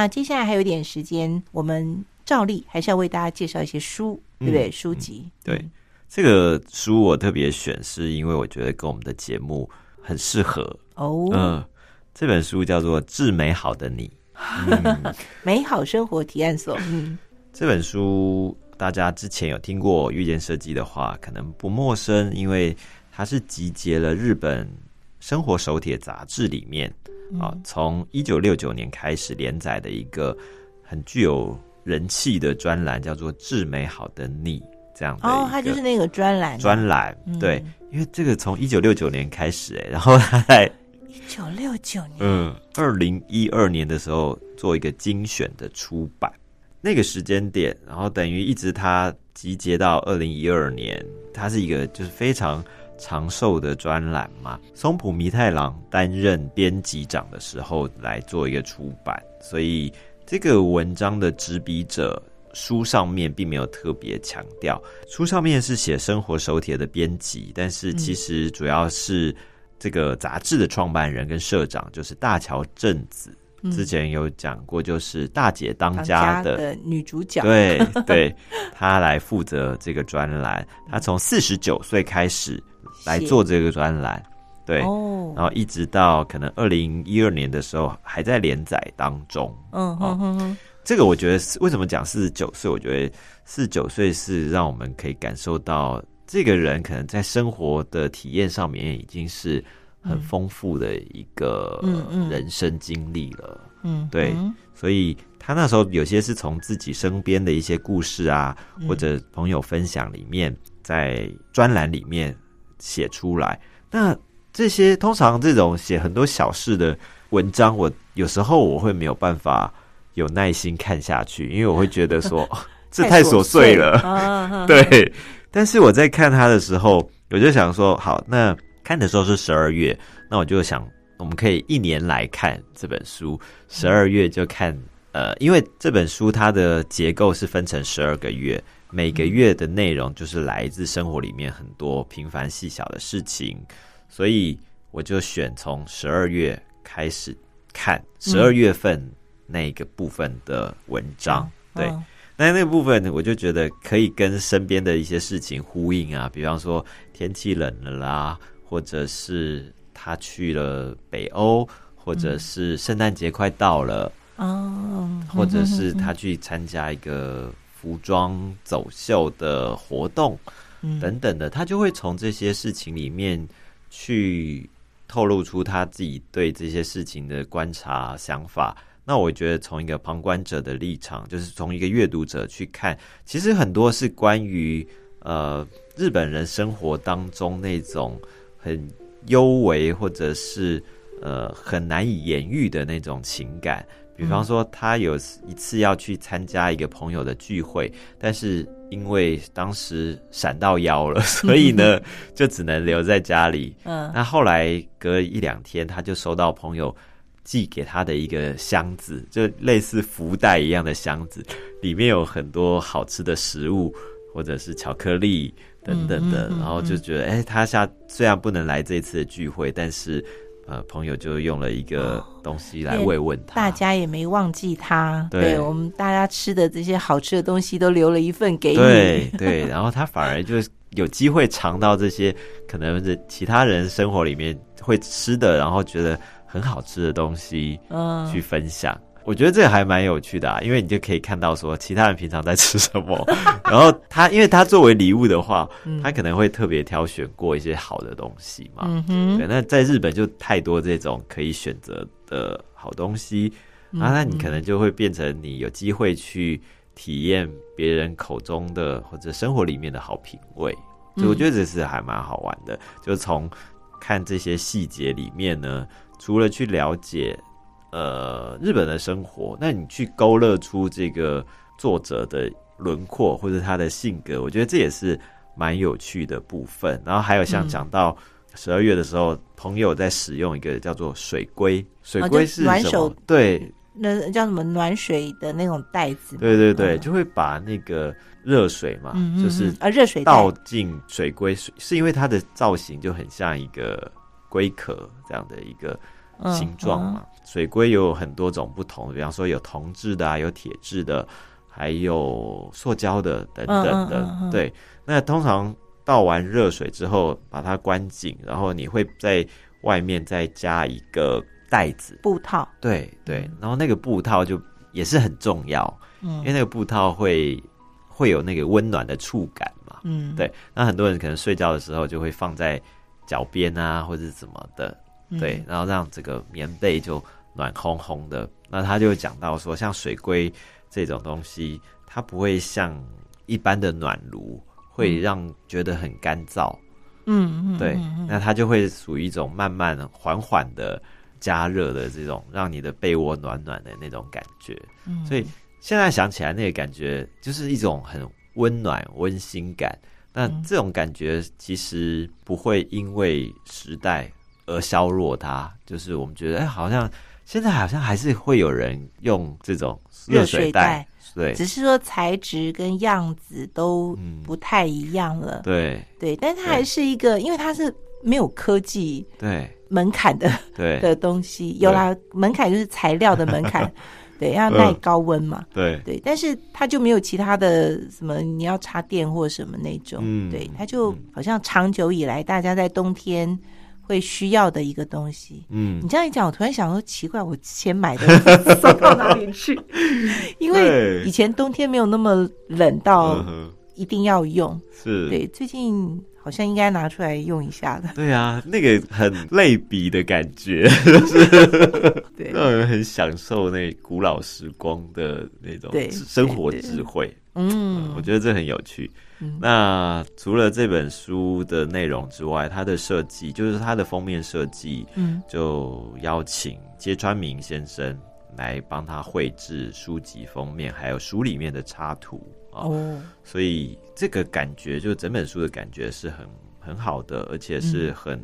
那接下来还有点时间，我们照例还是要为大家介绍一些书，对不对？书籍。对，这个书我特别选，是因为我觉得跟我们的节目很适合。哦，嗯，这本书叫做《致美好的你》，美好生活提案所。嗯，这本书大家之前有听过遇见设计的话，可能不陌生，因为它是集结了日本生活手帖杂志里面啊，从一九六九年开始连载的一个很具有人气的专栏，叫做《致美好的你》这样的。哦，它就是那个专栏。专栏对，因为这个从一九六九年开始，哎，然后它在一九六九年，嗯，二零一二年的时候做一个精选的出版，那个时间点，然后等于一直它集结到二零一二年，它是一个就是非常长寿的专栏嘛。松浦弥太郎担任编辑长的时候来做一个出版，所以这个文章的执笔者书上面并没有特别强调，书上面是写生活手帖的编辑，但是其实主要是。这个杂志的创办人跟社长就是大桥正子，之前有讲过，就是大姐当家的女主角，对对，她来负责这个专栏。她从四十九岁开始来做这个专栏，对，然后一直到可能二零一二年的时候还在连载当中。嗯哼哼，这个我觉得是为什么讲四十九岁？我觉得四十九岁是让我们可以感受到。这个人可能在生活的体验上面已经是很丰富的一个人生经历了，嗯，对，所以他那时候有些是从自己身边的一些故事啊，或者朋友分享里面，在专栏里面写出来。那这些通常这种写很多小事的文章，我有时候我会没有办法有耐心看下去，因为我会觉得说 这太琐碎了，对。但是我在看他的时候，我就想说，好，那看的时候是十二月，那我就想，我们可以一年来看这本书，十二月就看，呃，因为这本书它的结构是分成十二个月，每个月的内容就是来自生活里面很多平凡细小的事情，所以我就选从十二月开始看十二月份那个部分的文章，对。那那部分我就觉得可以跟身边的一些事情呼应啊，比方说天气冷了啦，或者是他去了北欧，或者是圣诞节快到了哦，或者是他去参加一个服装走秀的活动等等的，他就会从这些事情里面去透露出他自己对这些事情的观察想法。那我觉得从一个旁观者的立场，就是从一个阅读者去看，其实很多是关于呃日本人生活当中那种很幽微或者是呃很难以言喻的那种情感。比方说，他有一次要去参加一个朋友的聚会，但是因为当时闪到腰了，所以呢就只能留在家里。嗯，那后来隔一两天，他就收到朋友。寄给他的一个箱子，就类似福袋一样的箱子，里面有很多好吃的食物，或者是巧克力等等的。然后就觉得，哎，他下虽然不能来这次的聚会，但是呃，朋友就用了一个东西来慰问他。大家也没忘记他，对我们大家吃的这些好吃的东西都留了一份给你。对对，然后他反而就有机会尝到这些可能是其他人生活里面会吃的，然后觉得。很好吃的东西，嗯，去分享，我觉得这个还蛮有趣的啊，因为你就可以看到说其他人平常在吃什么，然后他，因为他作为礼物的话，他可能会特别挑选过一些好的东西嘛，嗯哼，对，那在日本就太多这种可以选择的好东西，啊，那你可能就会变成你有机会去体验别人口中的或者生活里面的好品味，所以我觉得这是还蛮好玩的，就从看这些细节里面呢。除了去了解，呃，日本的生活，那你去勾勒出这个作者的轮廓或者他的性格，我觉得这也是蛮有趣的部分。然后还有像讲到十二月的时候，朋友在使用一个叫做水龟，水龟是暖手，对，那叫什么？暖水的那种袋子，对对对，就会把那个热水嘛，就是啊热水倒进水龟水，是因为它的造型就很像一个。龟壳这样的一个形状嘛，水龟有很多种不同，比方说有铜制的啊，有铁制的，还有塑胶的等等的。对，那通常倒完热水之后，把它关紧，然后你会在外面再加一个袋子布套。对对，然后那个布套就也是很重要，嗯，因为那个布套会会有那个温暖的触感嘛。嗯，对。那很多人可能睡觉的时候就会放在脚边啊，或者是什么的。对，然后让这个棉被就暖烘烘的。那他就讲到说，像水龟这种东西，它不会像一般的暖炉会让觉得很干燥。嗯嗯，对，那它就会属于一种慢慢缓缓的加热的这种，让你的被窝暖暖的那种感觉。所以现在想起来，那个感觉就是一种很温暖、温馨感。那这种感觉其实不会因为时代。而削弱它，就是我们觉得，哎，好像现在好像还是会有人用这种热水袋，对，只是说材质跟样子都不太一样了，对，对，但它还是一个，因为它是没有科技对。门槛的对。的东西，有啦，门槛就是材料的门槛，对，要耐高温嘛，对。对，但是它就没有其他的什么你要插电或什么那种，嗯，对，它就好像长久以来大家在冬天。会需要的一个东西，嗯，你这样一讲，我突然想说，奇怪，我之前买的 送到哪里去？因为以前冬天没有那么冷到一定要用，是对。最近好像应该拿出来用一下的。对啊，那个很类比的感觉，对，让人很享受那古老时光的那种生活智慧。嗯，我觉得这很有趣。那除了这本书的内容之外，它的设计就是它的封面设计，嗯，就邀请揭川明先生来帮他绘制书籍封面，还有书里面的插图哦。所以这个感觉，就整本书的感觉是很很好的，而且是很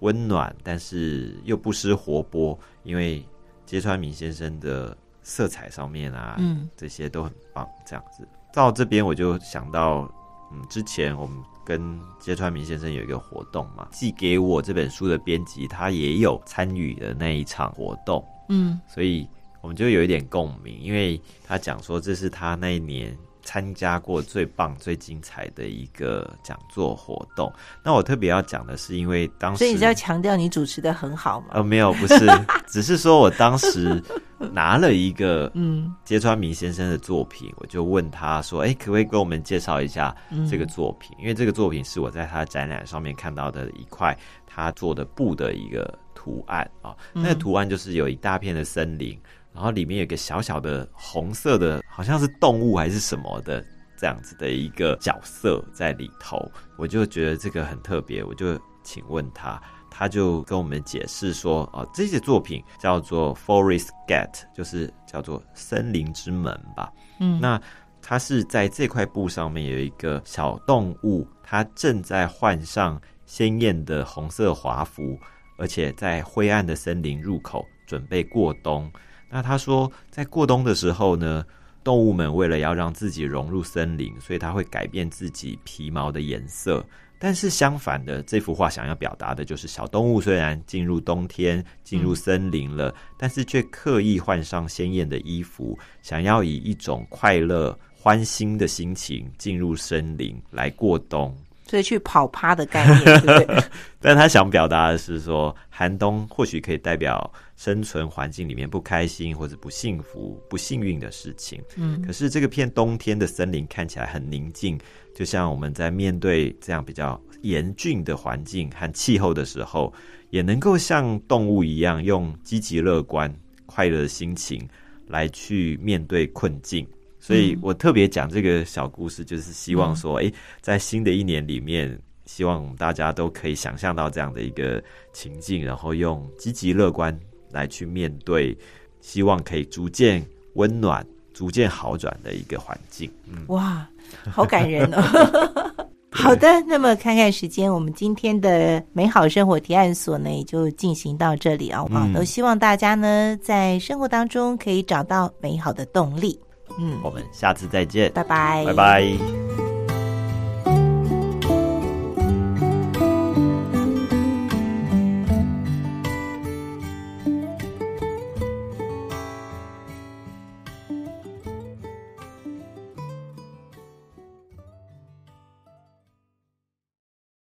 温暖，但是又不失活泼，因为揭川明先生的色彩上面啊，嗯，这些都很棒。这样子到这边，我就想到。嗯，之前我们跟揭川明先生有一个活动嘛，寄给我这本书的编辑，他也有参与的那一场活动，嗯，所以我们就有一点共鸣，因为他讲说这是他那一年参加过最棒、最精彩的一个讲座活动。那我特别要讲的是，因为当时，所以你是要强调你主持的很好吗？呃，没有，不是，只是说我当时。拿了一个嗯，揭川明先生的作品，我就问他说：“哎，可不可以给我们介绍一下这个作品？因为这个作品是我在他展览上面看到的一块他做的布的一个图案啊。那个图案就是有一大片的森林，然后里面有个小小的红色的，好像是动物还是什么的这样子的一个角色在里头。我就觉得这个很特别，我就请问他。”他就跟我们解释说，啊，这些作品叫做 Forest Gate，就是叫做森林之门吧。嗯，那它是在这块布上面有一个小动物，它正在换上鲜艳的红色华服，而且在灰暗的森林入口准备过冬。那他说，在过冬的时候呢，动物们为了要让自己融入森林，所以它会改变自己皮毛的颜色。但是相反的，这幅画想要表达的就是小动物虽然进入冬天、进入森林了，但是却刻意换上鲜艳的衣服，想要以一种快乐、欢欣的心情进入森林来过冬。所以去跑趴的概念，对不对？但他想表达的是说，寒冬或许可以代表生存环境里面不开心或者不幸福、不幸运的事情。嗯，可是这个片冬天的森林看起来很宁静，就像我们在面对这样比较严峻的环境和气候的时候，也能够像动物一样，用积极乐观、快乐的心情来去面对困境。所以我特别讲这个小故事，就是希望说，哎，在新的一年里面，希望大家都可以想象到这样的一个情境，然后用积极乐观来去面对，希望可以逐渐温暖、逐渐好转的一个环境。哇，好感人哦！好的，那么看看时间，我们今天的美好生活提案所呢，也就进行到这里啊。啊，都希望大家呢，在生活当中可以找到美好的动力。嗯，我们下次再见，拜拜，拜拜。